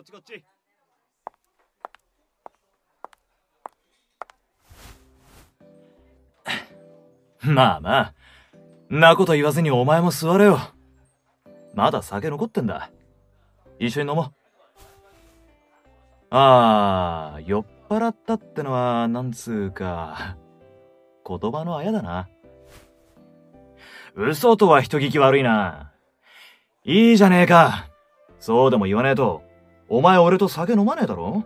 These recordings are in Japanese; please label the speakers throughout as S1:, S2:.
S1: っちこっち。まあまあなこと言わずにお前も座れよ。まだ酒残ってんだ。一緒に飲もう。ああ酔っ払ったってのはなんつうか言葉のあやだな。嘘とは人聞き悪いな。いいじゃねえか。そうでも言わねえと、お前俺と酒飲まねえだろ？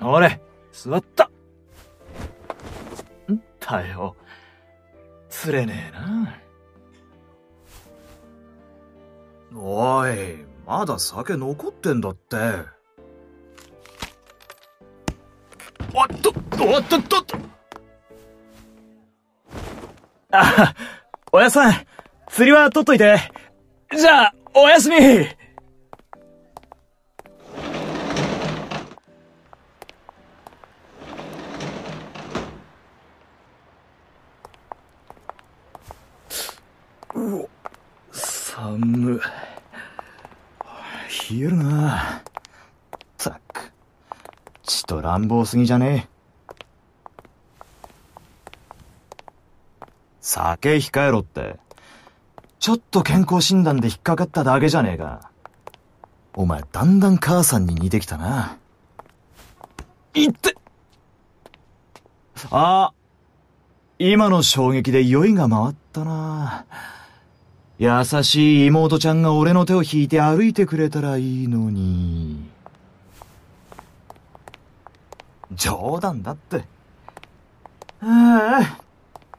S1: 俺、座った。ん？だよ。釣れねえ
S2: な。おい、まだ酒残ってんだって。
S1: おっと、おっとっとと。あ、おやさん、釣りは取っといて。じゃあ、おやすみ
S2: えるな。ったく、ちと乱暴すぎじゃねえ。酒控えろって。ちょっと健康診断で引っかかっただけじゃねえか。お前、だんだん母さんに似てきたな。いってあ、今の衝撃で酔いが回ったな。優しい妹ちゃんが俺の手を引いて歩いてくれたらいいのに。冗談だって。ああ、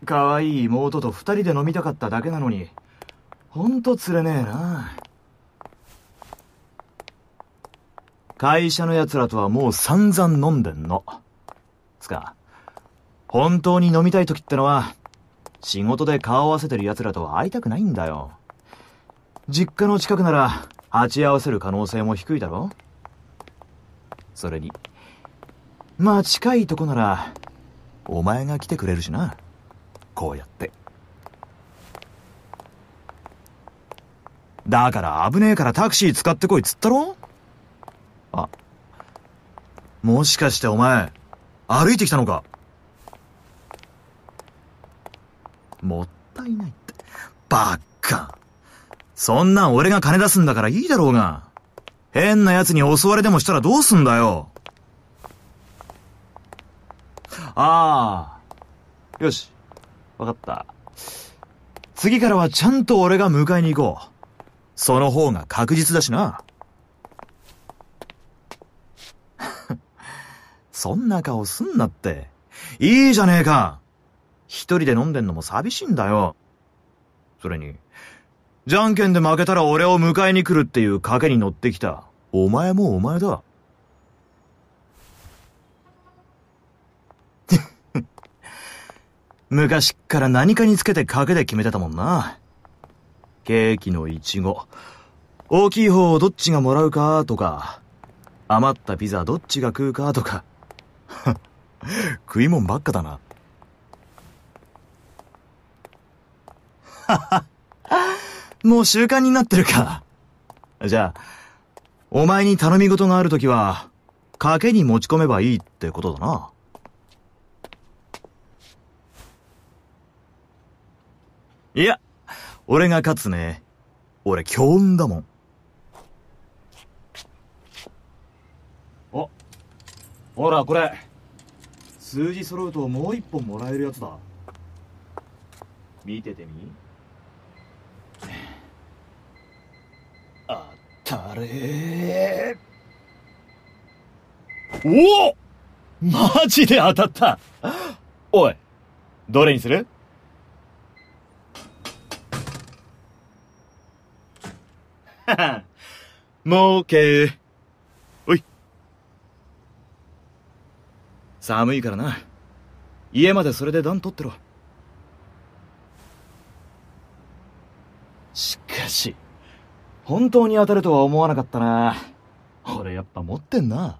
S2: 可愛い妹と二人で飲みたかっただけなのに、ほんと釣れねえな。会社の奴らとはもう散々飲んでんの。つか、本当に飲みたい時ってのは、仕事で顔合わせてる奴らとは会いたくないんだよ。実家の近くなら、鉢合わせる可能性も低いだろそれに、まあ近いとこなら、お前が来てくれるしな。こうやって。だから危ねえからタクシー使ってこいっつったろあ、もしかしてお前、歩いてきたのか？もったいないって。バッカ。そんなん俺が金出すんだからいいだろうが。変な奴に襲われでもしたらどうすんだよ。ああ。よし。わかった。次からはちゃんと俺が迎えに行こう。その方が確実だしな。そんな顔すんなって。いいじゃねえか。一人で飲んでんのも寂しいんだよ。それに、じゃんけんで負けたら俺を迎えに来るっていう賭けに乗ってきた。お前もお前だ。昔っから何かにつけて賭けで決めてたもんな。ケーキのイチゴ。大きい方をどっちがもらうかとか、余ったピザどっちが食うかとか。食いもんばっかだな。はは。もう習慣になってるか。じゃあ、お前に頼み事があるときは、賭けに持ち込めばいいってことだな。いや、俺が勝つね。俺強運だもん。あ、ほらこれ。数字揃うともう一本もらえるやつだ。見ててみ。あれおおマジで当たったおい、どれにする？もうけおい。寒いからな。家までそれで暖取ってろ。しかし、本当に当たるとは思わなかったな。俺やっぱ持ってんな。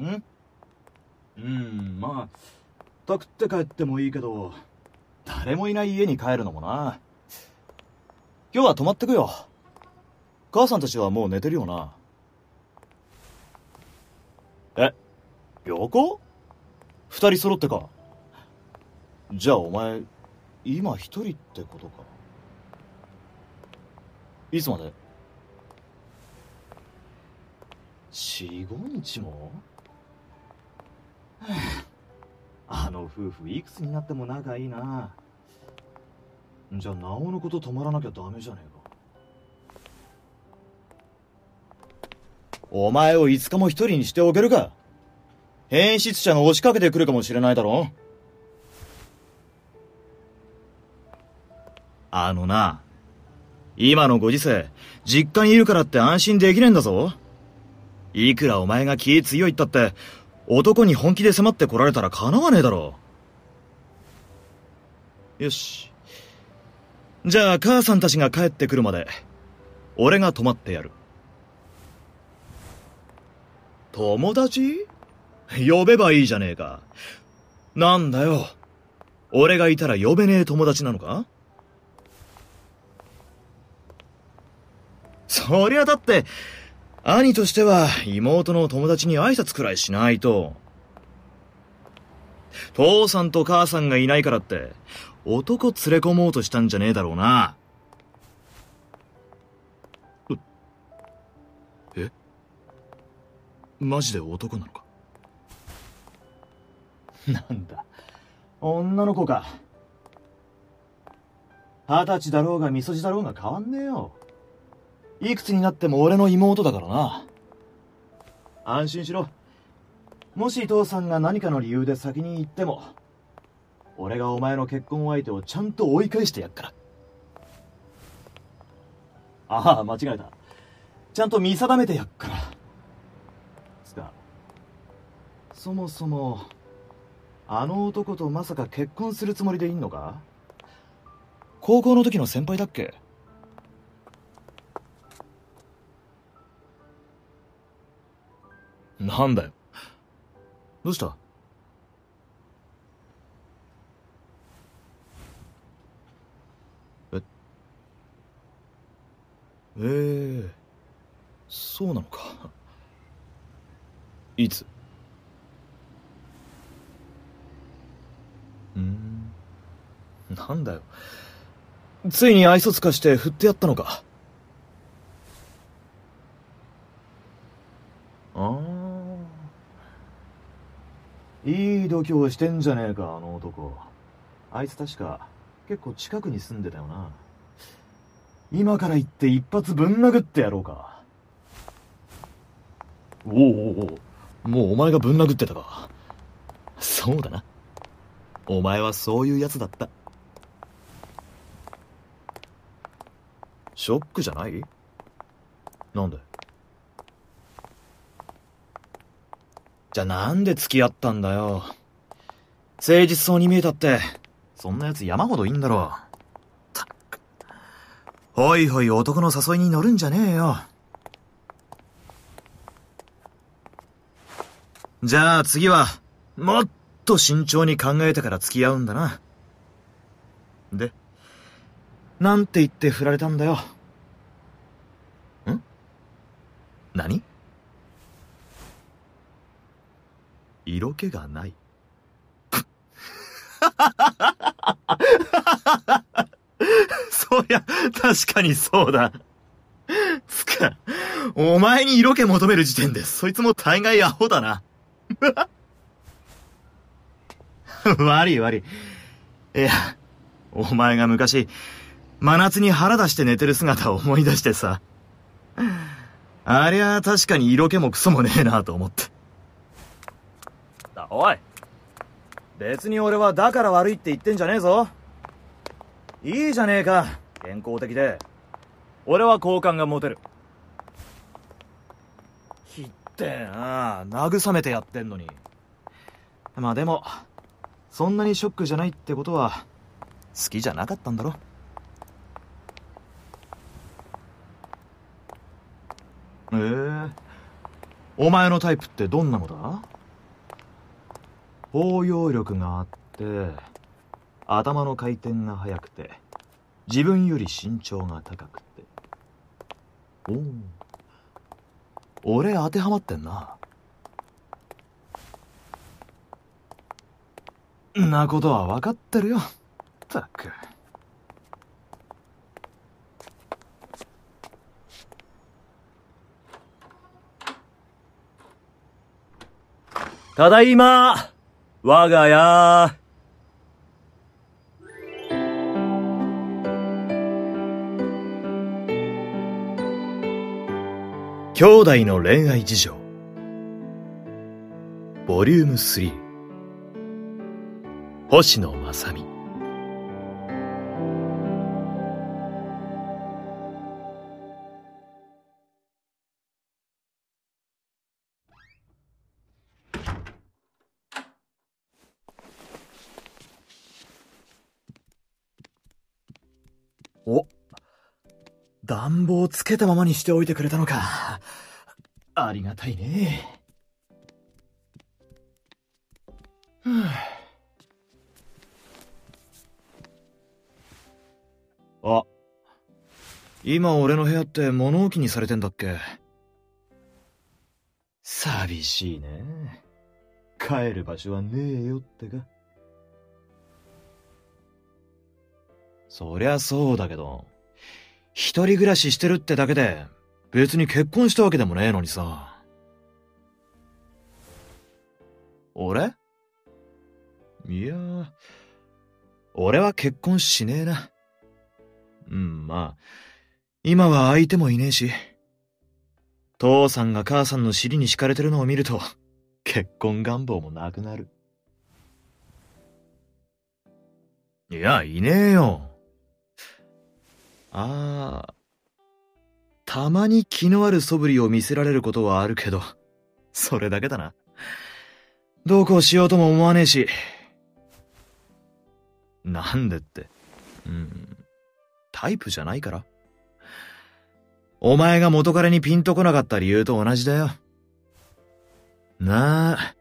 S2: ん？うん、まあ、ったくって帰ってもいいけど、誰もいない家に帰るのもな。今日は泊まってくよ。母さんたちはもう寝てるよな。え、旅行？二人揃ってか。じゃあお前、今一人ってことか。いつまで？四五日も？あの夫婦いくつになっても仲いいな。じゃあなおのこと止まらなきゃダメじゃねえか。お前を5日も一人にしておけるか変質者が押しかけてくるかもしれないだろあのな、今のご時世、実家にいるからって安心できねえんだぞ。いくらお前が気強いったって、男に本気で迫ってこられたら叶わねえだろ。よし。じゃあ母さんたちが帰ってくるまで、俺が泊まってやる。友達？呼べばいいじゃねえか。なんだよ。俺がいたら呼べねえ友達なのか？そりゃだって、兄としては妹の友達に挨拶くらいしないと。父さんと母さんがいないからって、男連れ込もうとしたんじゃねえだろうな。え？マジで男なのか？なんだ。女の子か。二十歳だろうがみそじだろうが変わんねえよ。いくつになっても俺の妹だからな。安心しろ。もし父さんが何かの理由で先に行っても、俺がお前の結婚相手をちゃんと追い返してやっから。ああ、間違えた。ちゃんと見定めてやっから。つか、そもそも、あの男とまさか結婚するつもりでいんのか？高校の時の先輩だっけ？なんだよ。どうした？え、ええー、そうなのか。いつ？うんなんだよ。ついに愛想つかして振ってやったのかああ。いい度胸してんじゃねえか、あの男。あいつ確か、結構近くに住んでたよな。今から行って一発ぶん殴ってやろうか。おおおおもうお前がぶん殴ってたか。そうだな。お前はそういう奴だった。ショックじゃない？なんで？じゃあなんで付き合ったんだよ？誠実そうに見えたって、そんな奴山ほどいいんだろう。たく。ほいほい男の誘いに乗るんじゃねえよ。じゃあ次は、もっと慎重に考えてから付き合うんだな。で、なんて言って振られたんだよ。ん？何？色気がない。そりゃ、確かにそうだ。つか、お前に色気求める時点で、そいつも大概アホだな。悪い悪い。いや、お前が昔、真夏に腹出して寝てる姿を思い出してさ。ありゃ確かに色気もクソもねえなと思って。おい別に俺はだから悪いって言ってんじゃねえぞいいじゃねえか健康的で俺は好感が持てるひってえな慰めてやってんのにまあでもそんなにショックじゃないってことは好きじゃなかったんだろええー、お前のタイプってどんなのだ？包容力があって、頭の回転が速くて、自分より身長が高くて。おお。俺当てはまってんな。なことは分かってるよ。ったく。
S3: ただいま我が家
S2: 兄弟の恋愛事情ボリューム3星野正美お、暖房つけたままにしておいてくれたのか。ありがたいね。今俺の部屋って物置にされてんだっけ？寂しいね。帰る場所はねえよってか。そりゃそうだけど、一人暮らししてるってだけで、別に結婚したわけでもねえのにさ。俺？いや俺は結婚しねえな。うん、まあ、今は相手もいねえし。父さんが母さんの尻に敷かれてるのを見ると、結婚願望もなくなる。いや、いねえよ。ああ、たまに気のある素振りを見せられることはあるけど、それだけだな。どうこうしようとも思わねえし。なんでって。うん。タイプじゃないからお前が元彼にピンとこなかった理由と同じだよ。なあ、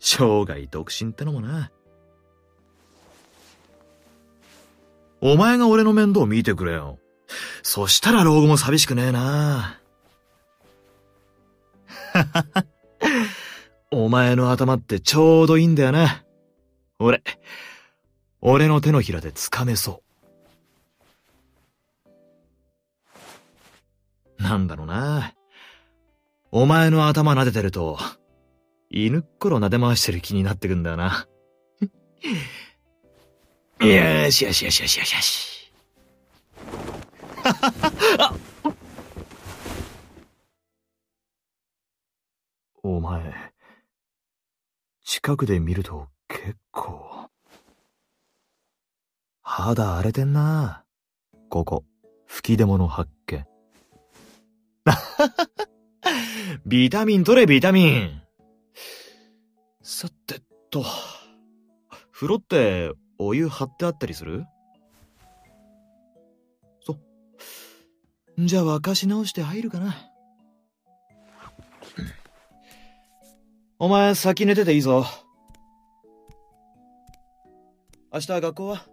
S2: 生涯独身ってのもな。お前が俺の面倒見てくれよ。そしたら老後も寂しくねえな。お前の頭ってちょうどいいんだよな。俺、俺の手のひらで掴めそう。なんだろうな。お前の頭撫でてると、犬っころ撫で回してる気になってくんだよな。よ しよしよしよしよしよし。お前、近くで見ると結構、肌荒れてんな。ここ、吹き出物発見。ビタミン取れ、ビタミン？さてと、風呂ってお湯張ってあったりする？じゃあ沸かし直して入るかな。お前先寝てていいぞ。明日学校は？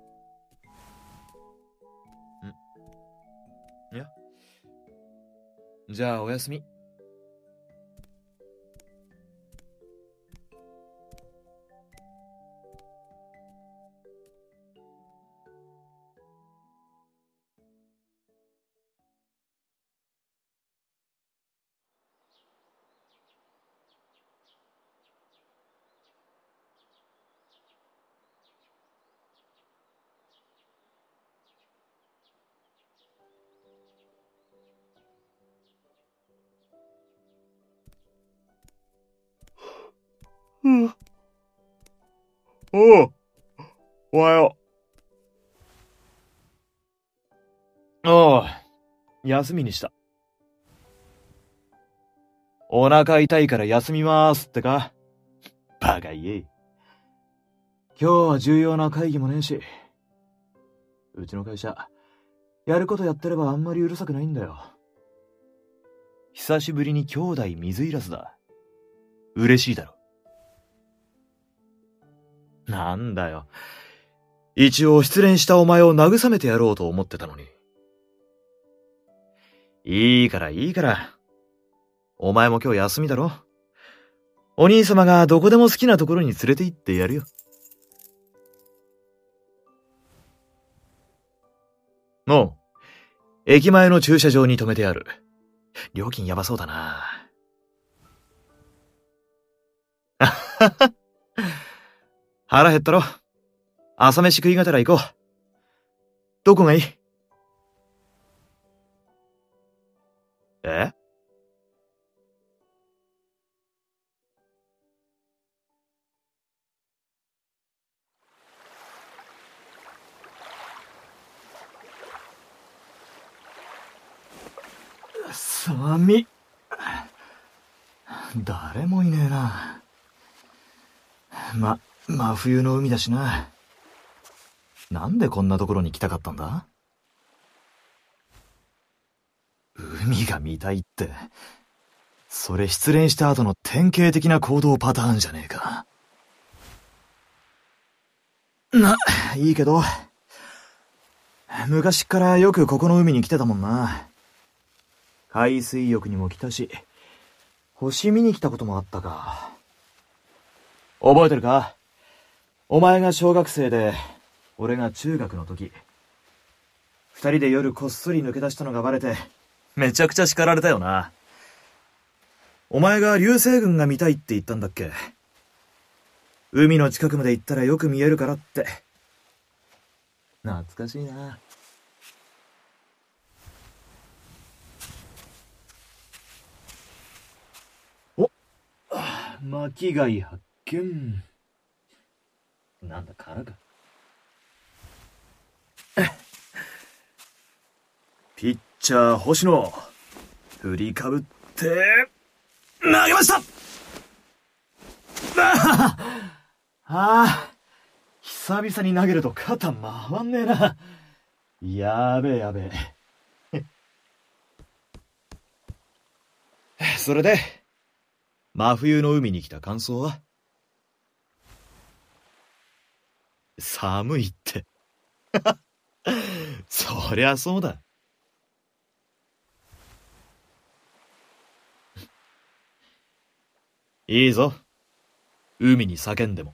S2: じゃあおやすみ。おう。おはよう。おう。休みにした。お腹痛いから休みまーすってかバカ言え。今日は重要な会議もねえし。うちの会社、やることやってればあんまりうるさくないんだよ。久しぶりに兄弟水入らずだ。嬉しいだろ。なんだよ。一応失恋したお前を慰めてやろうと思ってたのに。いいからいいから。お前も今日休みだろお兄様がどこでも好きなところに連れて行ってやるよ。おう。駅前の駐車場に止めてある。料金やばそうだな。あはは。腹減ったろ。朝飯食いがてら行こう。どこがいいえ寒誰もいねえな。ま、真冬の海だしな。なんでこんなところに来たかったんだ？海が見たいって、それ失恋した後の典型的な行動パターンじゃねえか。な、いいけど、昔からよくここの海に来てたもんな。海水浴にも来たし、星見に来たこともあったか。覚えてるか？お前が小学生で、俺が中学の時。二人で夜こっそり抜け出したのがバレて、めちゃくちゃ叱られたよな。お前が流星群が見たいって言ったんだっけ？海の近くまで行ったらよく見えるからって。懐かしいな。お巻貝発見。なんだ、殻か？ピッチャー星野、振りかぶって、投げました ああ、久々に投げると肩回んねえな。やべえやべえ。それで、真冬の海に来た感想は？寒いって。そりゃそうだ。いいぞ。海に叫んでも。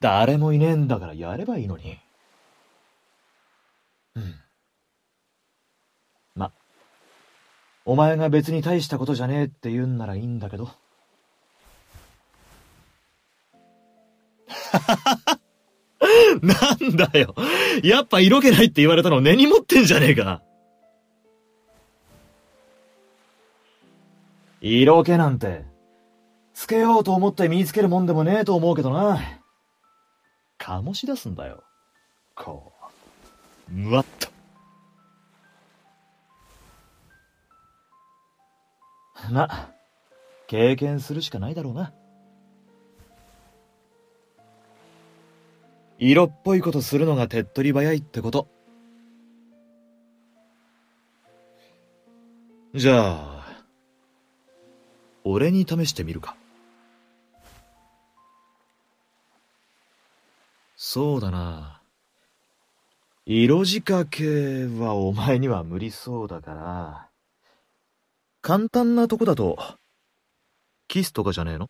S2: 誰もいねえんだからやればいいのに。うん。ま、お前が別に大したことじゃねえって言うんならいいんだけど。なんだよ。やっぱ色気ないって言われたの根に持ってんじゃねえか。色気なんて、つけようと思って身につけるもんでもねえと思うけどな。醸し出すんだよ。こう、むわっと。ま、経験するしかないだろうな。色っぽいことするのが手っ取り早いってこと。じゃあ、俺に試してみるか。そうだな。色仕掛けはお前には無理そうだから、簡単なとこだと、キスとかじゃねえの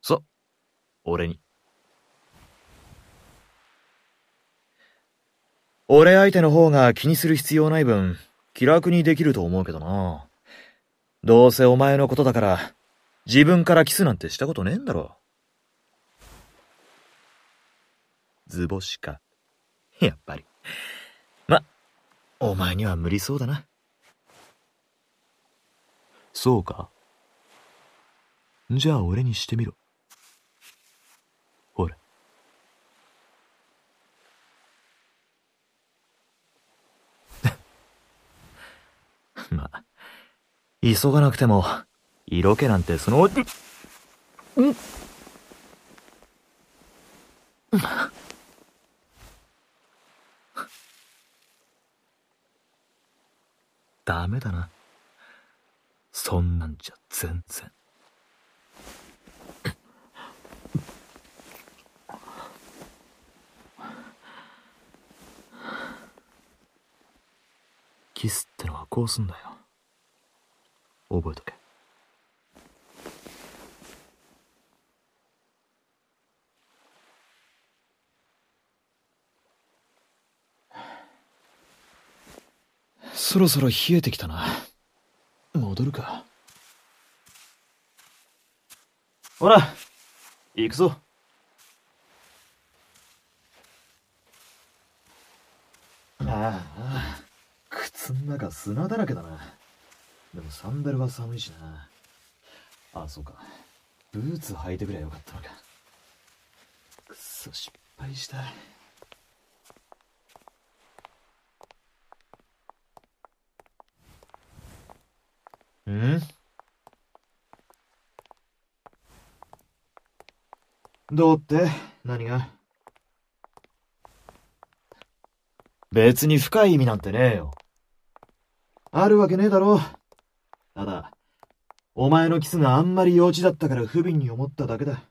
S2: そ、俺に。俺相手の方が気にする必要ない分、気楽にできると思うけどな。どうせお前のことだから、自分からキスなんてしたことねえんだろ。図星か。やっぱり。ま、お前には無理そうだな。そうか。じゃあ俺にしてみろ。ま、急がなくても、色気なんてその、ん、ダメだな。そんなんじゃ全然。キスってのはこうすんだよ。覚えとけ。そろそろ冷えてきたな。戻るか。ほら、行くぞ。ああ、靴の中砂だらけだな。でもサンダルは寒いしな。あ、そうか。ブーツ履いてくりゃよかったのか。くそ、失敗した。ん？どうって？何が？別に深い意味なんてねえよ。あるわけねえだろ。ただ、お前のキスがあんまり幼稚だったから不憫に思っただけだ。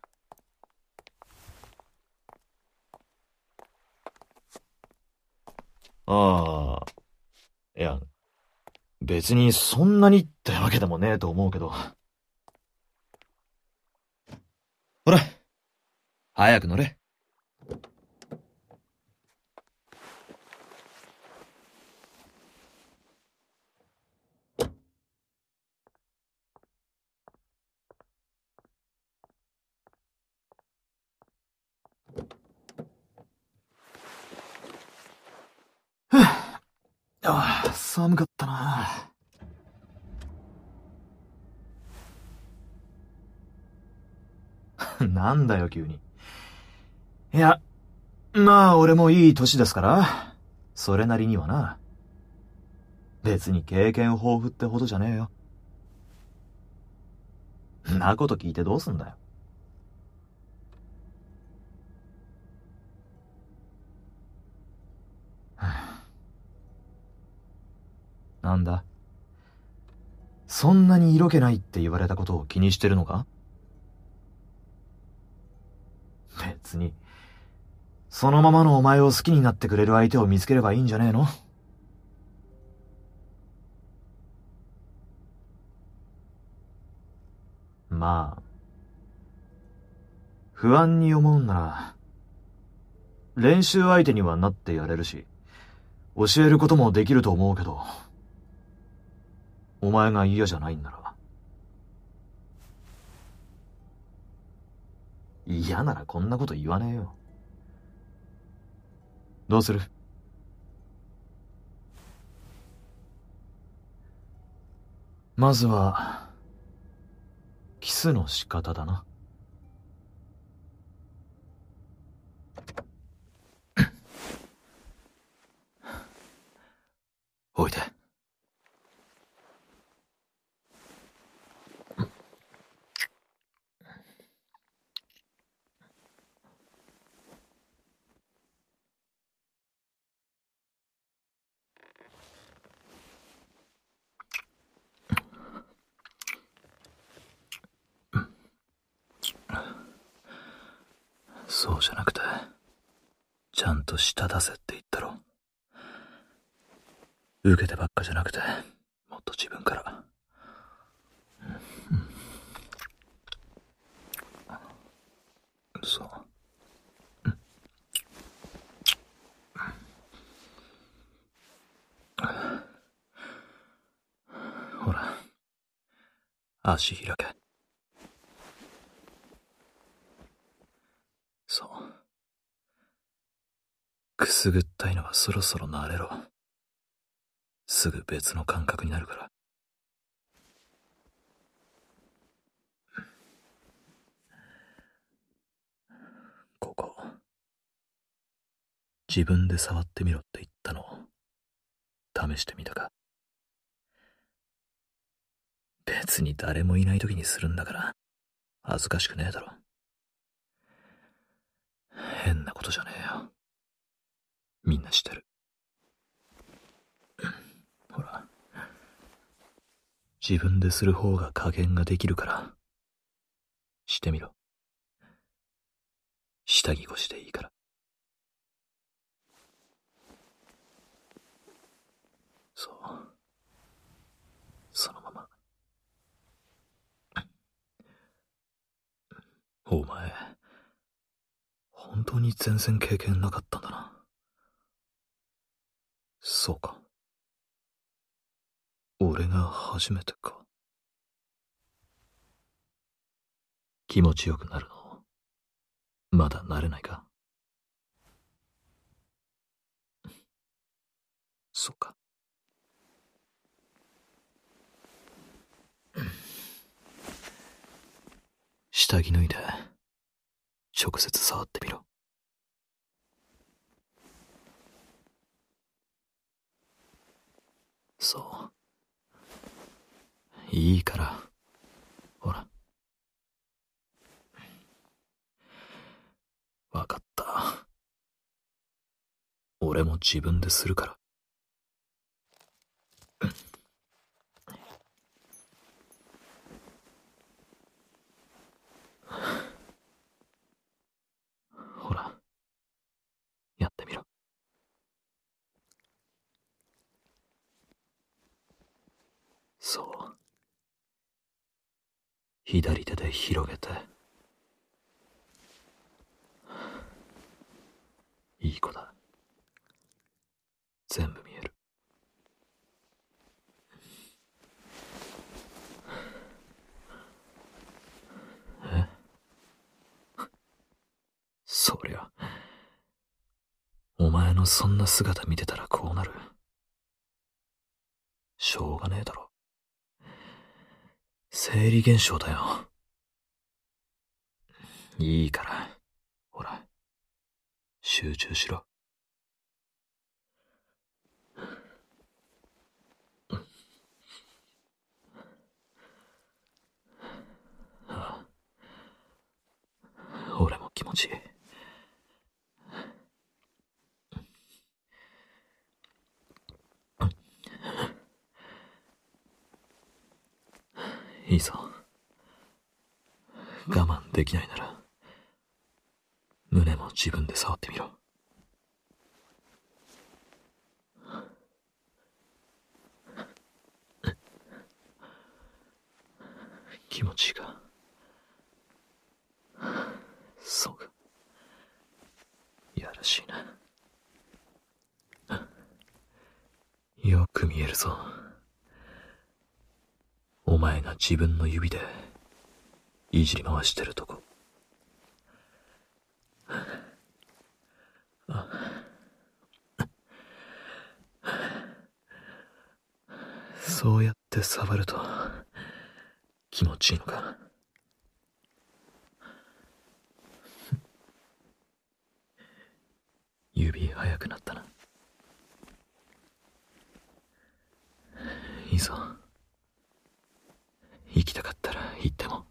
S2: ああ。いや、別にそんなにってわけでもねえと思うけど。ほら、早く乗れ。ああ、寒かったな。なんだよ、急に。いや、まあ、俺もいい年ですから、それなりにはな。別に経験豊富ってほどじゃねえよ。なこと聞いてどうすんだよ。なんだ？そんなに色気ないって言われたことを気にしてるのか？別に、そのままのお前を好きになってくれる相手を見つければいいんじゃねえの？まあ、不安に思うんなら、練習相手にはなってやれるし、教えることもできると思うけど、お前が嫌じゃないんなら。嫌ならこんなこと言わねえよ。どうする？まずは、キスの仕方だな。おいで。そうじゃなくて、ちゃんと舌出せって言ったろ。受けてばっかじゃなくて、もっと自分から。そう。ほら、足開け。そう。くすぐったいのはそろそろ慣れろ。すぐ別の感覚になるから。ここ。自分で触ってみろって言ったのを試してみたか。別に誰もいない時にするんだから恥ずかしくねえだろ。変なことじゃねえよ。みんなしてる。ほら。自分でする方が加減ができるから。してみろ。下着越しでいいから。そう。そのまま。
S1: お前、本当に全然経験なかったんだな。そうか。俺が初めてか。気持ちよくなるの、まだ慣れないか。そうか。下着脱いで、直接触ってみろ。そう。いいから、ほら。わかった。俺も自分でするから。ほら、やってみろ。そう。左手で広げて。いい子だ。全部見える。えそりゃ。お前のそんな姿見てたらこうなる。しょうがねえだろ。生理現象だよ。いいから、ほら、集中しろ。俺も気持ちいい。いいぞ。我慢できないなら、胸も自分で触ってみろ。気持ちいいか。そうか。やらしいな。よく見えるぞ。お前が自分の指でいじり回してるとこ。そうやって触ると気持ちいいのか？指速くなったな。いいぞ。きたかったら行っても。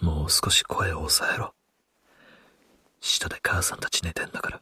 S1: もう少し声を抑えろ。下で母さんたち寝てんだから。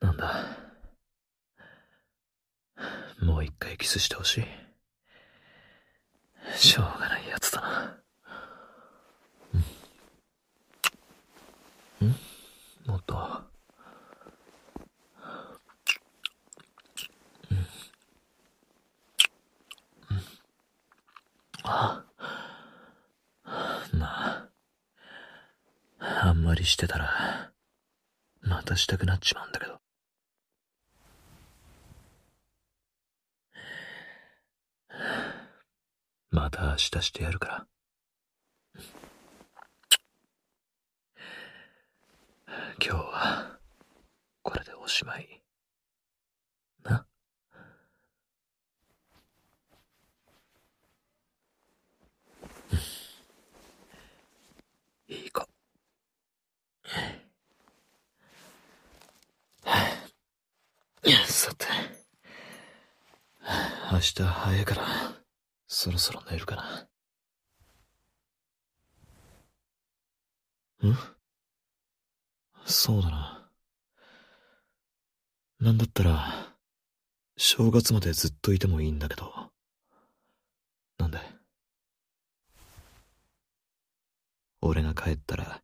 S1: な
S3: んだ？もう一回キスしてほしい？しょうがないやつだな。うん？ん？もっと？うん？うん？あ？なあ。あんまりしてたら、たしたくなっちまうんだけど。また明日してやるから。今日は、これでおしまい。な。いい子。さて。明日早いから、そろそろ寝るかな。んそうだな。なんだったら、正月までずっといてもいいんだけど。なんで？俺が帰ったら、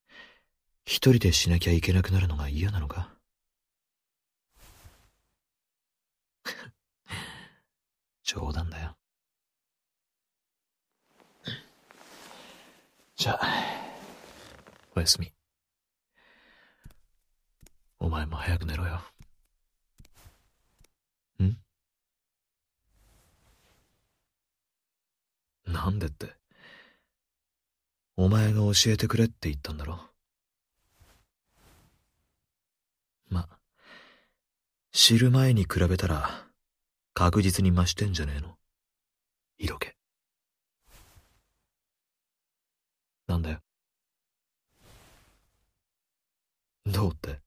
S3: 一人でしなきゃいけなくなるのが嫌なのか？冗談だよ。じゃあ、おやすみ。お前も早く寝ろよ。んなんでって。お前が教えてくれって言ったんだろ。ま、知る前に比べたら、確実に増してんじゃねえの色気。なんだよ。どうって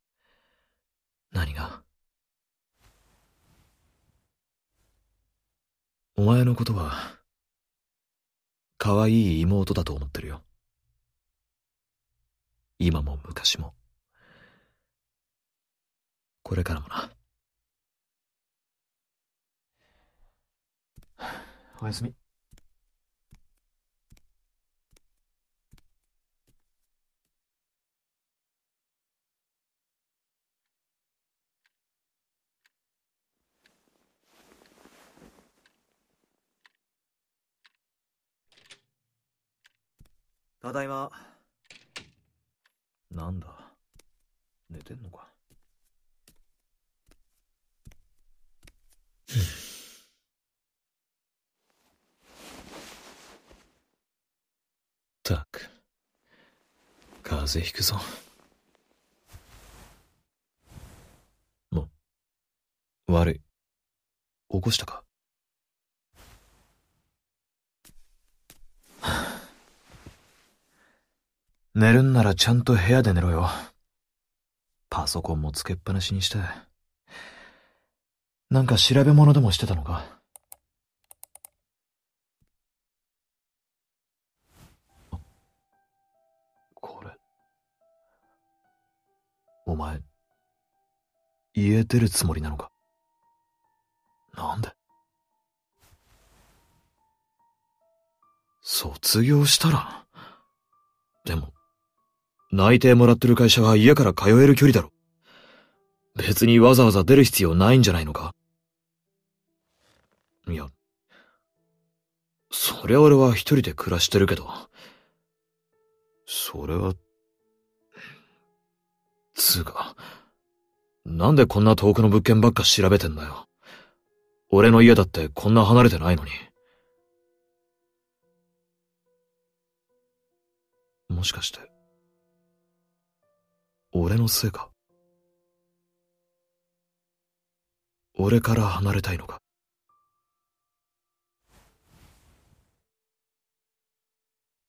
S3: 何がお前のことは、可愛い妹だと思ってるよ。今も昔も。これからもな。おやすみ。
S2: ただいま。
S3: なんだ？寝てんのか？ったく。風邪ひくぞ。も悪い。起こしたか？
S2: 寝るんならちゃんと部屋で寝ろよ。パソコンもつけっぱなしにして。なんか調べ物でもしてたのかこれ。お前、家出るつもりなのか？なんで？卒業したら？でも、内定もらってる会社は家から通える距離だろ。別にわざわざ出る必要ないんじゃないのか？いや、そりゃ俺は一人で暮らしてるけど、それは、つうか、なんでこんな遠くの物件ばっか調べてんだよ。俺の家だってこんな離れてないのに。もしかして、俺のせいか？俺から離れたいのか？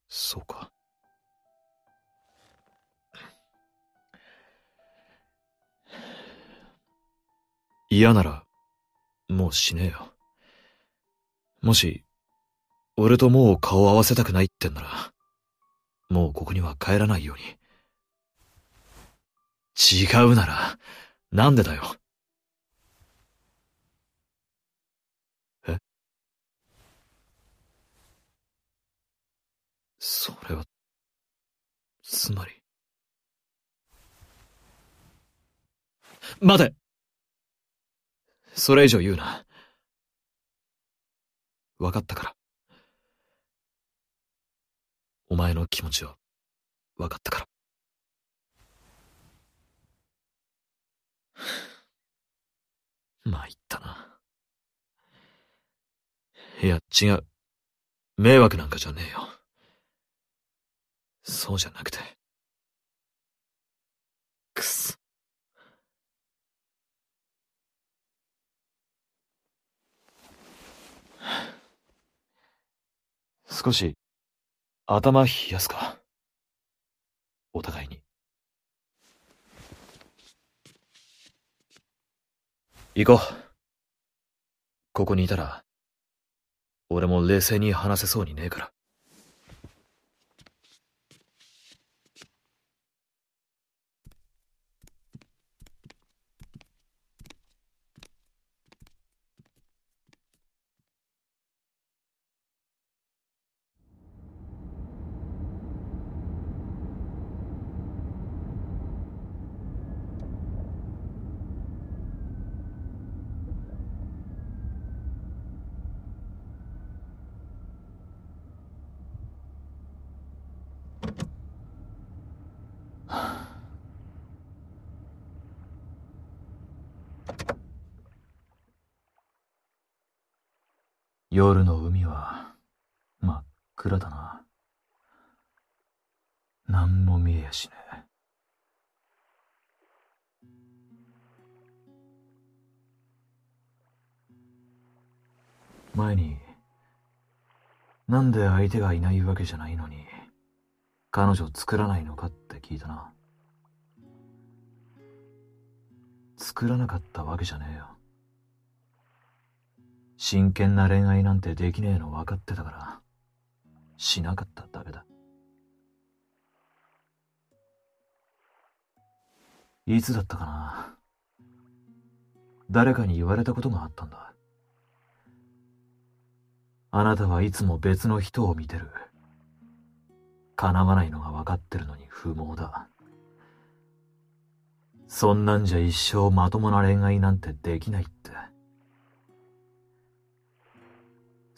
S2: そうか。
S3: 嫌なら、もう死ねえよ。もし、俺ともう顔合わせたくないってんなら、もうここには帰らないように。違うなら、なんでだよ？え？それは、つまり？待てそれ以上言うな。わかったから。お前の気持ちは、わかったから。参ったな。いや、違う。迷惑なんかじゃねえよ。そうじゃなくて。くそ。少し、頭冷やすか。お互いに。行こう。ここにいたら、俺も冷静に話せそうにねえから。
S2: 夜の海は真っ暗だな。何も見えやしね。前に、なんで相手がいないわけじゃないのに、彼女作らないのかって聞いたな。作らなかったわけじゃねえよ。真剣な恋愛なんてできねえの分かってたから、しなかっただけだ。いつだったかな？誰かに言われたことがあったんだ。あなたはいつも別の人を見てる。叶わないのが分かってるのに不毛だ。そんなんじゃ一生まともな恋愛なんてできないって。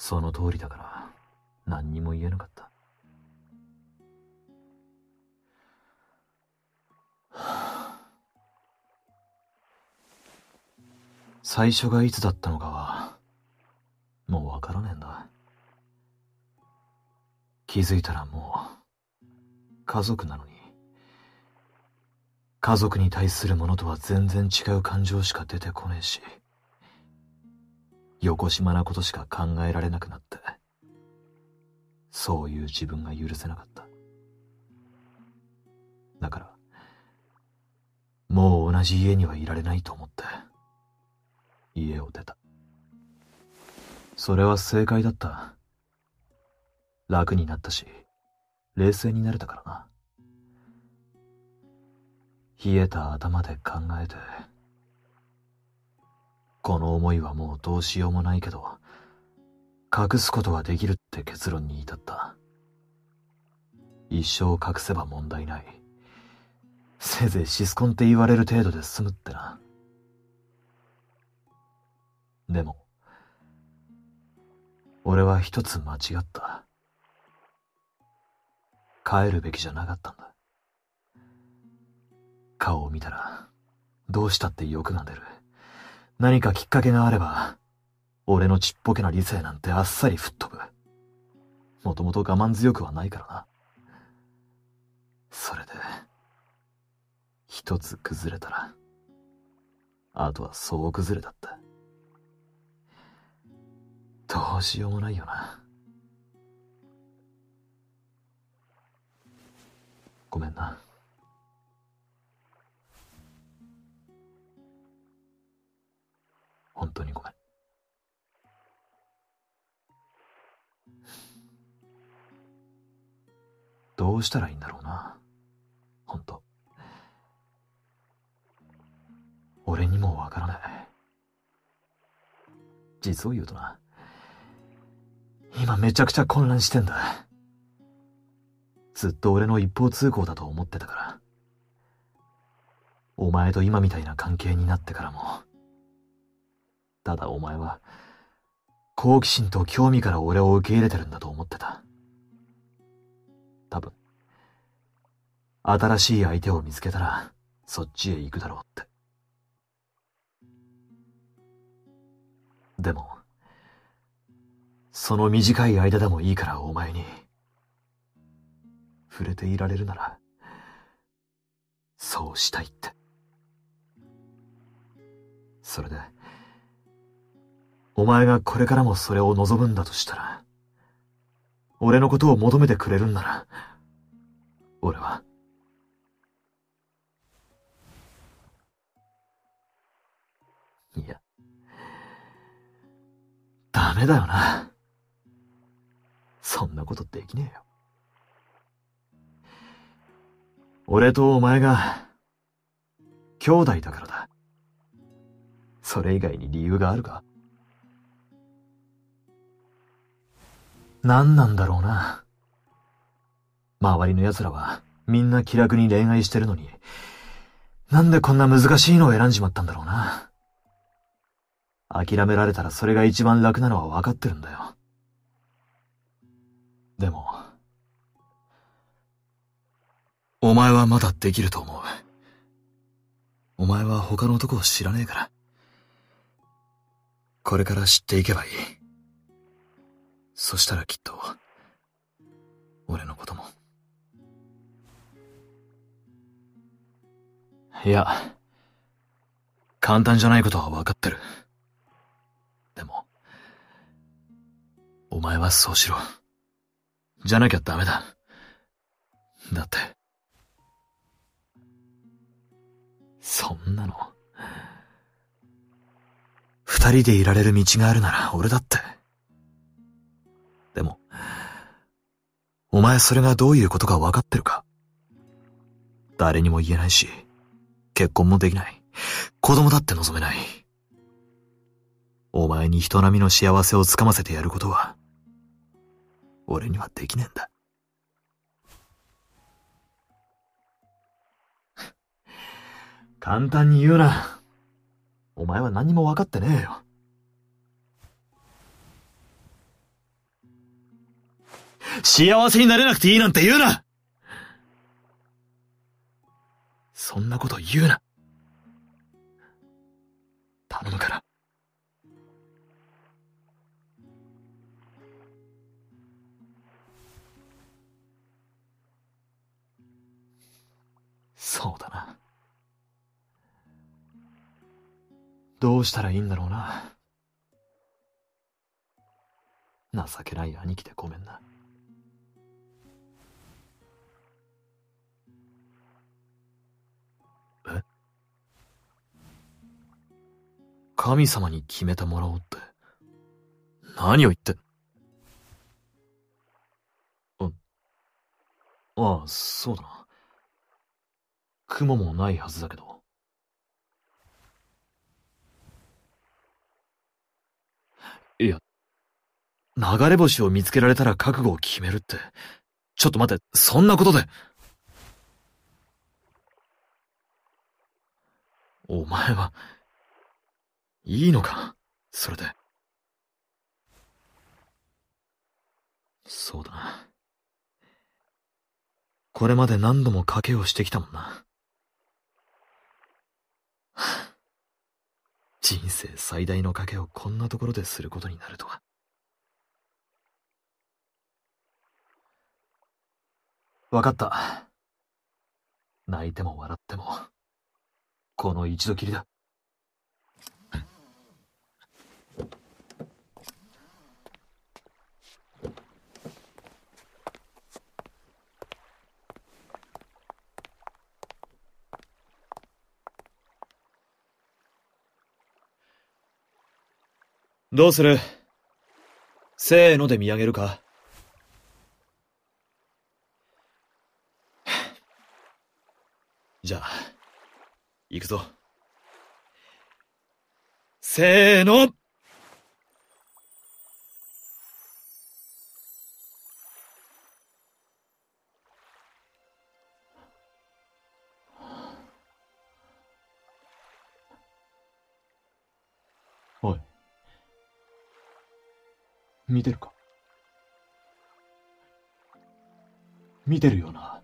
S2: その通りだから、何にも言えなかった。最初がいつだったのかは、もうわからねえんだ。気づいたらもう、家族なのに。家族に対するものとは全然違う感情しか出てこねえし、横島なことしか考えられなくなって、そういう自分が許せなかった。だから、もう同じ家にはいられないと思って、家を出た。それは正解だった。楽になったし、冷静になれたからな。冷えた頭で考えて、この思いはもうどうしようもないけど、隠すことはできるって結論に至った。一生隠せば問題ない。せいぜいシスコンって言われる程度で済むってな。でも、俺は一つ間違った。帰るべきじゃなかったんだ。顔を見たら、どうしたって欲が出る。何かきっかけがあれば、俺のちっぽけな理性なんてあっさり吹っ飛ぶ。もともと我慢強くはないからな。それで、一つ崩れたら、あとはそう崩れだった。どうしようもないよな。ごめんな。本当にごめん。どうしたらいいんだろうな。ほんと。俺にもわからない。実を言うとな。今めちゃくちゃ混乱してんだ。ずっと俺の一方通行だと思ってたから。お前と今みたいな関係になってからも。ただお前は、好奇心と興味から俺を受け入れてるんだと思ってた。多分、新しい相手を見つけたら、そっちへ行くだろうって。でも、その短い間でもいいからお前に、触れていられるなら、そうしたいって。それで、お前がこれからもそれを望むんだとしたら、俺のことを求めてくれるんなら、俺は、いや、ダメだよな。そんなことできねえよ。俺とお前が、兄弟だからだ。それ以外に理由があるか？何なんだろうな。周りの奴らはみんな気楽に恋愛してるのに、なんでこんな難しいのを選んじまったんだろうな。諦められたらそれが一番楽なのは分かってるんだよ。でも、
S3: お前はまだできると思う。お前は他の男を知らねえから。これから知っていけばいい。そしたらきっと、俺のことも。
S2: いや、簡単じゃないことは分かってる。でも、お前はそうしろ。じゃなきゃダメだ。だって、そんなの。二人でいられる道があるなら俺だって。お前それがどういうことか分かってるか？誰にも言えないし、結婚もできない。子供だって望めない。お前に人並みの幸せをつかませてやることは、俺にはできねえんだ。簡単に言うな。お前は何も分かってねえよ。幸せになれなくていいなんて言うなそんなこと言うな。頼むから。そうだな。どうしたらいいんだろうな。情けない兄貴でごめんな。神様に決めてもらおうって。何を言ってあ、あ、そうだな。雲もないはずだけど。いや、流れ星を見つけられたら覚悟を決めるって。ちょっと待って、そんなことで。お前は、いいのか？それで。そうだな。これまで何度も賭けをしてきたもんな。人生最大の賭けをこんなところですることになるとは。わかった。泣いても笑っても、この一度きりだ。
S3: どうする？せーので見上げるか。じゃあ、行くぞ。せーの。
S2: 見てるか？見てるよな。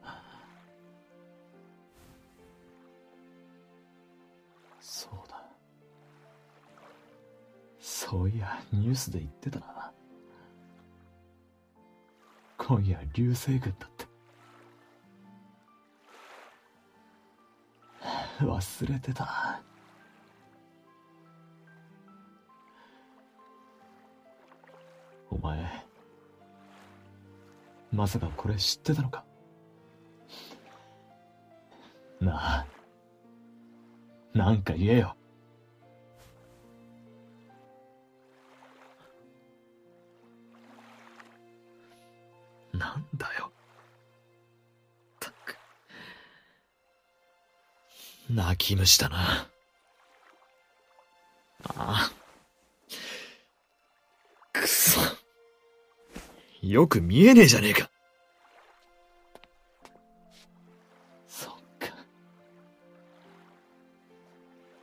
S2: そうだ。そういや、ニュースで言ってたな。今夜、流星群だって。忘れてた。お前、まさかこれ知ってたのか？なあ、なんか言えよ。
S3: なんだよ。たく。泣き虫だな。ああ。くそ。よく見えねえじゃねえか。
S2: そっか。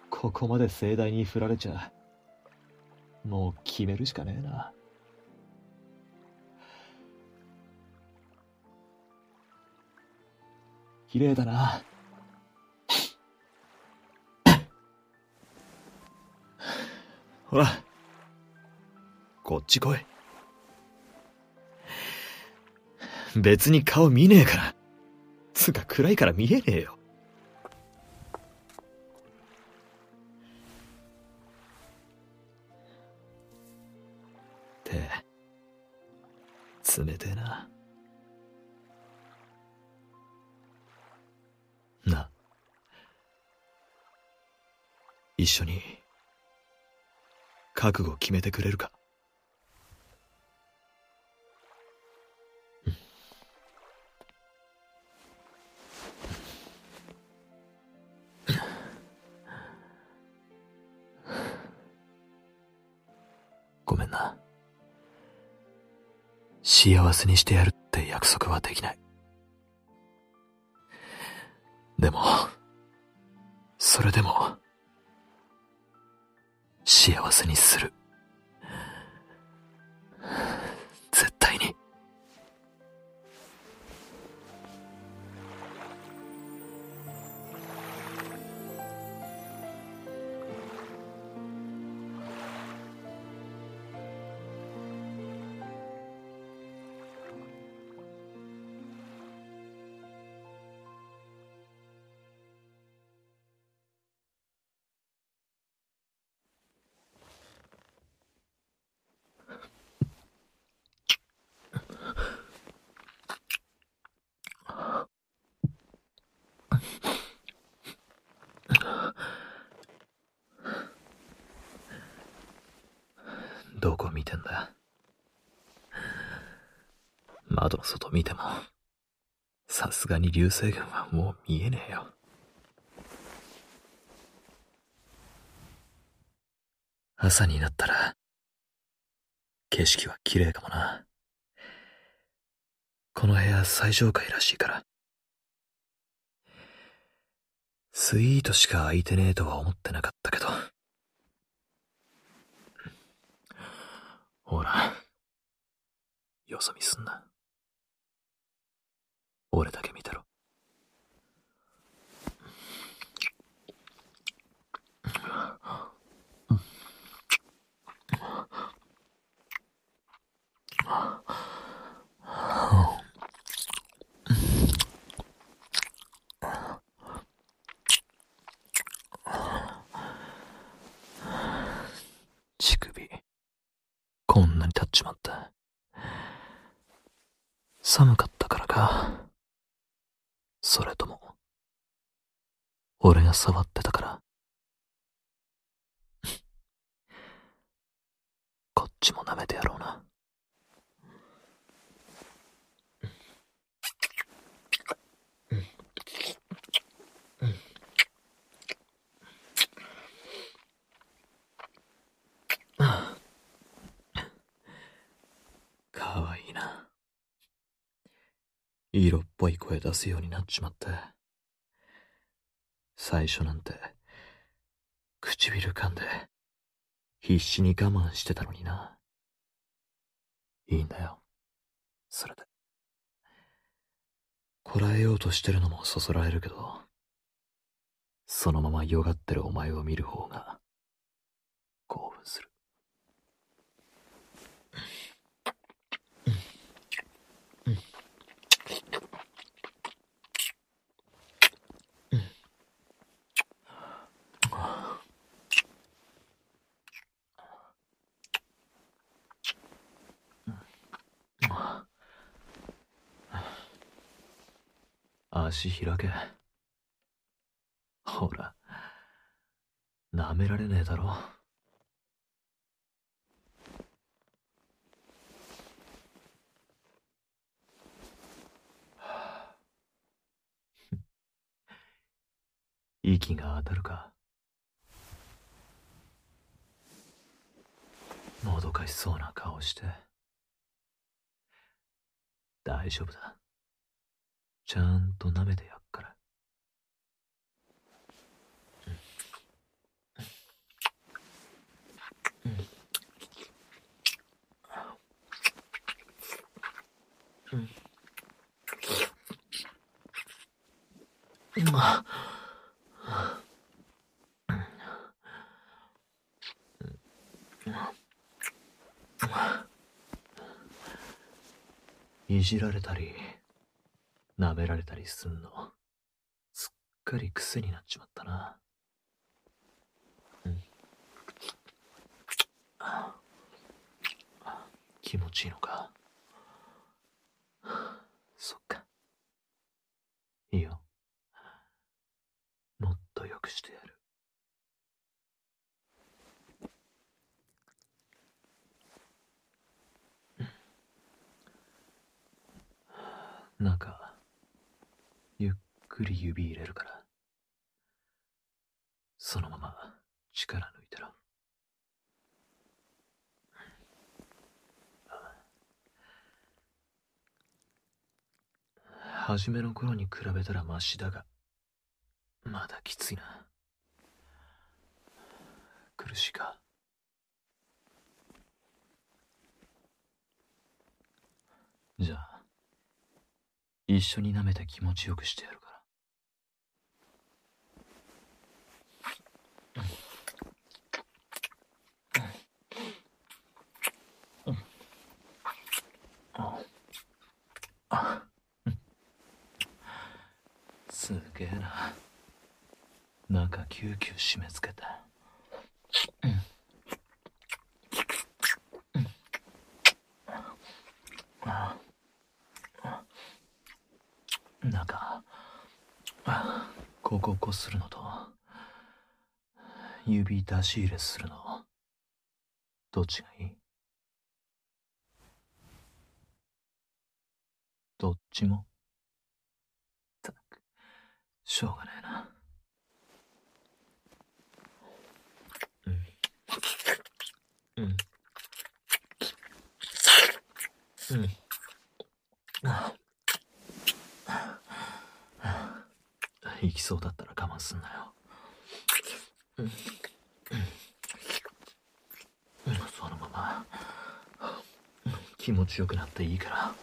S2: ここまで盛大に振られちゃ、もう決めるしかねえな。綺麗だな。
S3: ほら。こっち来い。別に顔見ねえから。つか暗いから見えねえよ。手、冷てえな。な。一緒に、覚悟決めてくれるか？ごめんな。幸せにしてやるって約束はできない。でも、それでも、幸せにする。見てんだ窓の外見ても、さすがに流星群はもう見えねえよ。朝になったら、景色は綺麗かもな。この部屋最上階らしいから。スイートしか空いてねえとは思ってなかったけど。ほら、よそ見すんな。俺だけ見てろ。乳首、こんなに立っちまった。寒かったからか。それとも、俺が触ってたから。こっちも舐めてやるうな。かわいいな。色っぽい声出すようになっちまって。最初なんて、唇噛んで、必死に我慢してたのにな。いいんだよ。それで。こらえようとしてるのもそそられるけど、そのままよがってるお前を見る方が、興奮する。足開け。ほら、舐められねえだろ。息が当たるか。もどかしそうな顔して。大丈夫だ。ちゃんと舐めてやっから。いじられたり舐められたりすんの、すっかり癖になっちまったな。うん。気持ちいいのか。そっか。いいよ。もっと良くしてやる。なんか、くり指入れるから。そのまま力抜いてろ。初めの頃に比べたらマシだが、まだきついな。苦しいか。じゃあ、一緒に舐めて気持ちよくしてやるか。すげえな。中キューキュー締め付けて中こここするのと指出し入れするのどっちがいい？どっちも？たくしょうがないな。うん。うん。うん。ああ。行きそうだったら我慢すんなよ。そのまま、気持ちよくなっていいから。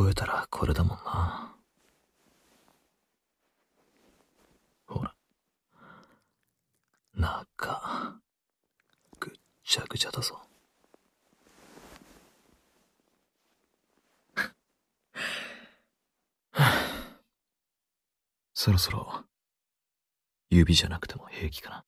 S3: 覚えたらこれだもんな。ほら。中、ぐっちゃぐちゃだぞ。そろそろ、指じゃなくても平気かな。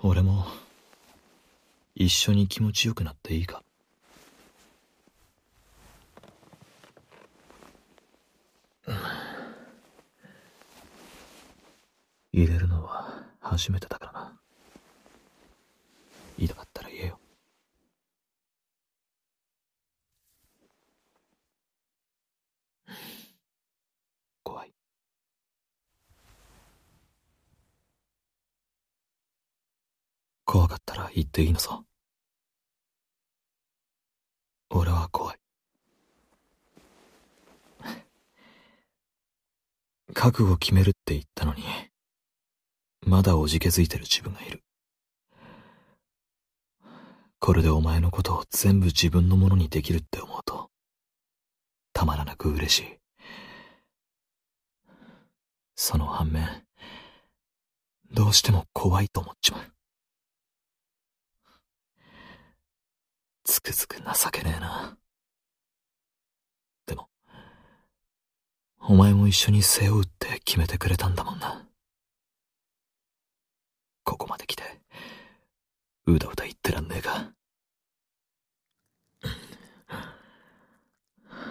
S3: 俺も、一緒に気持ちよくなっていいか？入れるのは初めてだからな。痛かったら言えよ。怖い。怖かったら言っていいのさ。俺は怖い。覚悟決めるって言ったのに、まだおじけづいてる自分がいる。これでお前のことを全部自分のものにできるって思うと、たまらなく嬉しい。その反面、どうしても怖いと思っちまう。つくづく情けねえな。でも、お前も一緒に背負うって決めてくれたんだもんな。ここまで来て、うだうだ言ってらんねえか。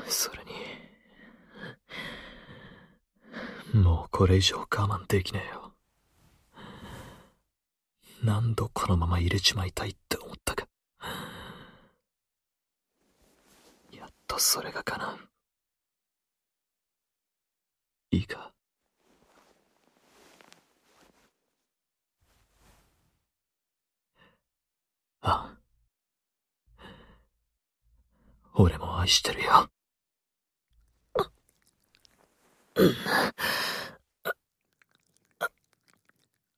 S3: それに、もうこれ以上我慢できねえよ。何度このまま入れちまいたいって思ったか。とそれが叶う。いいか？ああ。俺も愛してるよ。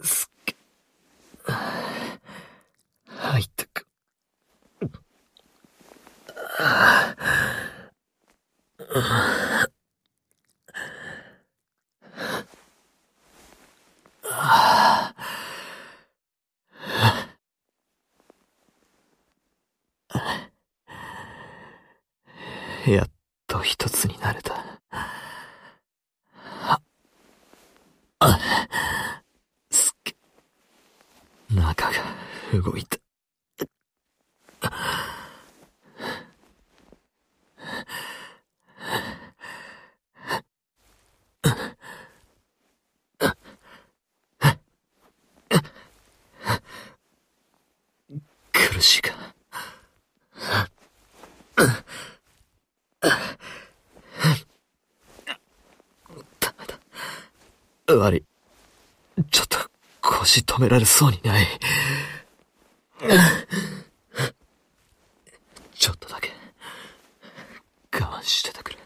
S3: すっげ。入ってく。やっと一つになれた。あ、あ、すっげ。中が動いた。苦しいか。ダメだ。悪い。ちょっと腰止められそうにない。ちょっとだけ我慢しててくれ。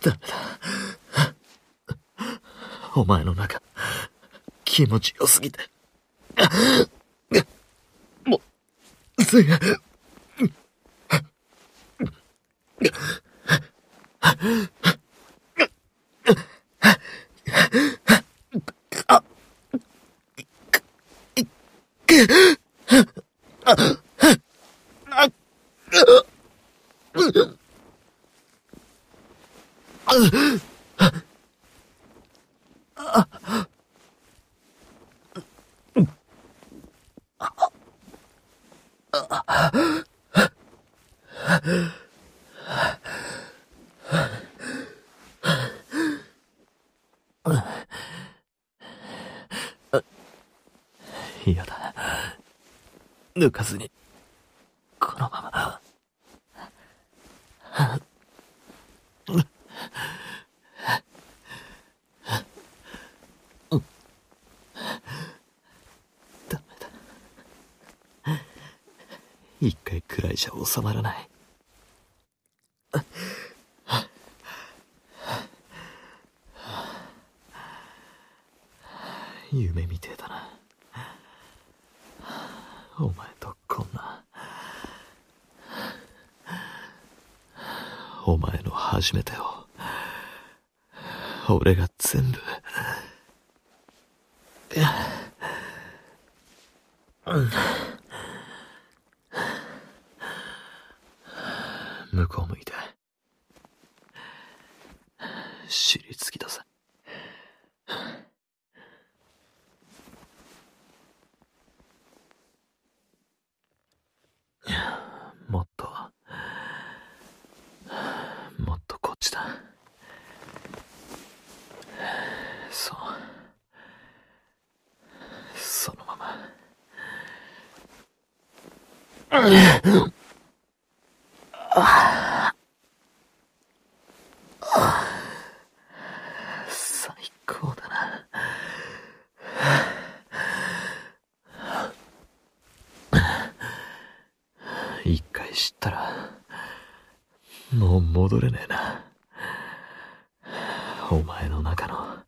S3: ダメだ。お前の中、気持ちよすぎて。もう、すいませんいやうん向こう向いて。尻つきだぜ。もっと、もっとこっちだ。そう。そのまま。最高だな。一回知ったら、もう戻れねえな。お前の中の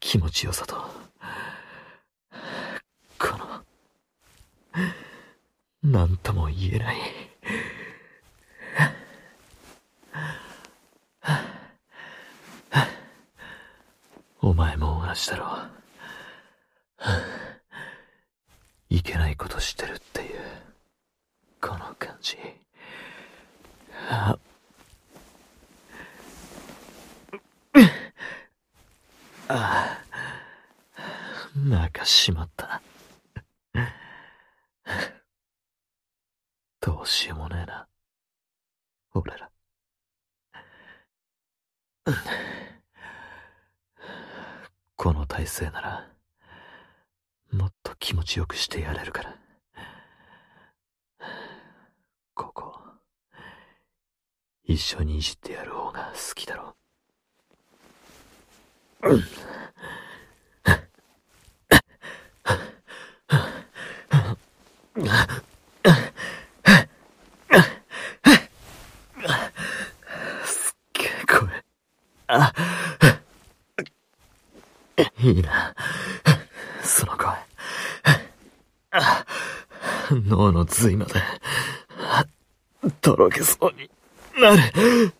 S3: 気持ちよさと、この、なんとも言えない。お前も同じだろう。いけないことしてるっていう、この感じ。あああ、なんかしまった。どうしようもねえな。俺ら。この体勢なら、もっと気持ちよくしてやれるから。ここ、一緒にいじってやる方が好きだろ。すっげえ声。いいな。その声。脳の髄まで、とろけそうになる。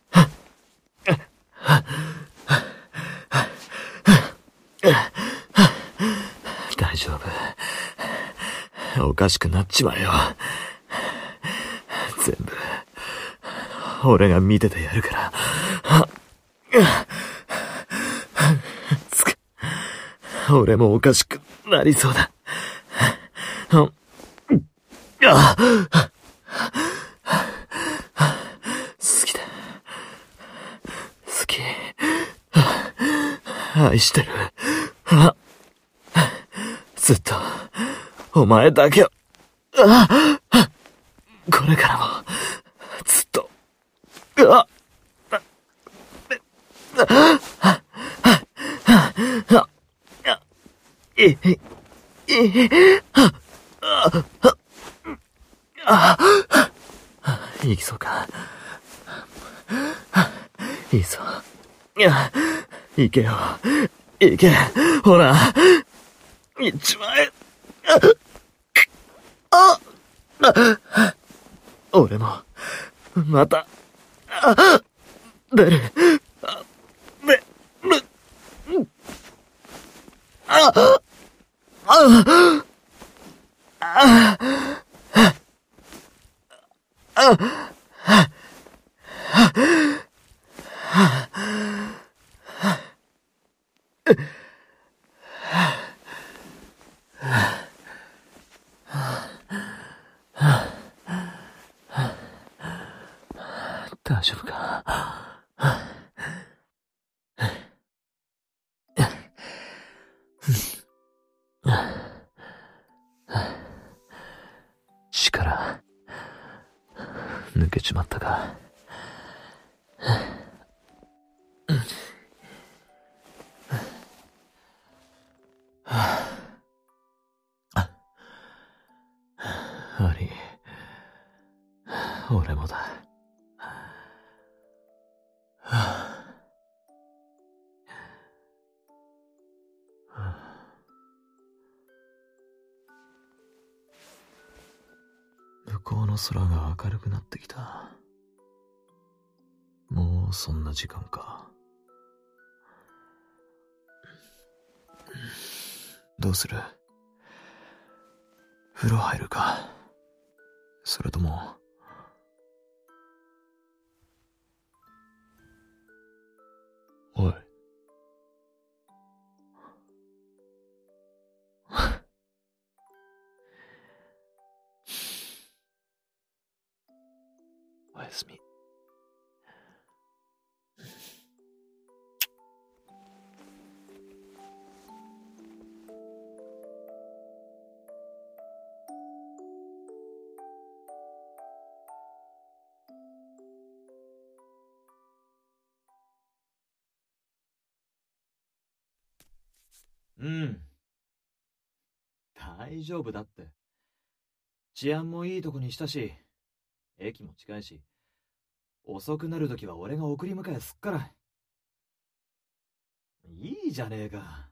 S3: 大丈夫。おかしくなっちまえよ。全部、俺が見ててやるから。つく、俺もおかしくなりそうだ。好きだ。好き。愛してる。ずっと、お前だけをれからも、ずっと。あい、い、い、いきそうか。いいぞ。いや、行けよ。行け。ほら。行っちまえ。ああ俺も、また、あ出る。あ出る。あああ大丈夫か抜けちまったか。空が明るくなってきた。もうそんな時間か。どうする？風呂入るかそれとも、やすみ。
S2: うん。大丈夫だって。治安もいいとこにしたし、駅も近いし、遅くなるときは俺が送り迎えすっから。いいじゃねえか。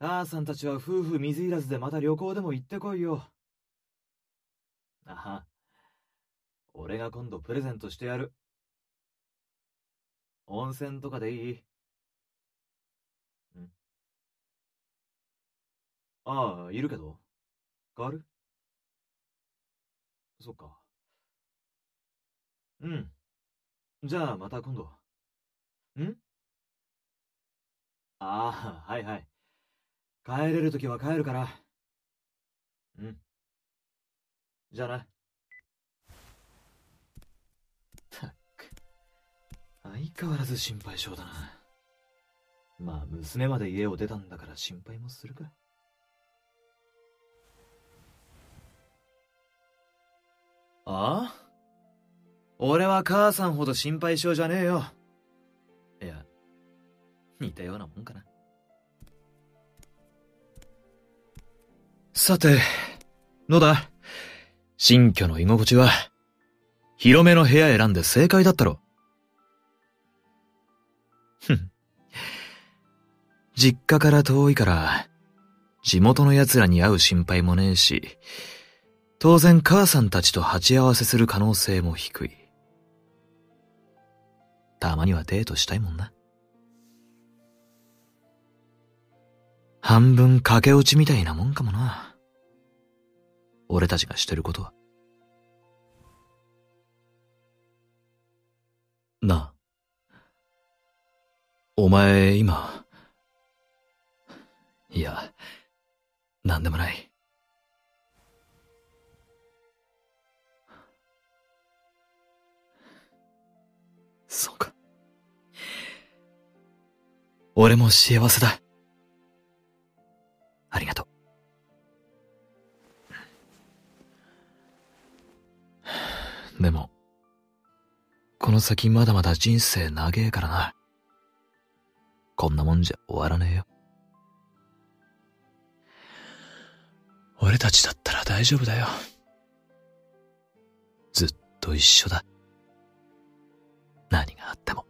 S2: 母さんたちは夫婦水入らずでまた旅行でも行ってこいよ。あは。俺が今度プレゼントしてやる。温泉とかでいいんああ、いるけど。変わる？そっか。うん。じゃあまた今度。ん？ああ、はいはい。帰れるときは帰るから。うん。じゃあな。たっく。相変わらず心配性だな。まあ、娘まで家を出たんだから心配もするか。ああ俺は母さんほど心配性じゃねえよ。いや、似たようなもんかな。さて、どうだ新居の居心地は、広めの部屋選んで正解だったろ。ふん。実家から遠いから、地元の奴らに会う心配もねえし、当然母さんたちと鉢合わせする可能性も低い。たまにはデートしたいもんな。半分駆け落ちみたいなもんかもな。俺たちがしてることは。なあ。お前、今。いや、なんでもない。そうか。俺も幸せだ。ありがとう。でも、この先まだまだ人生長えからな。こんなもんじゃ終わらねえよ。俺たちだったら大丈夫だよ。ずっと一緒だ。何があっても。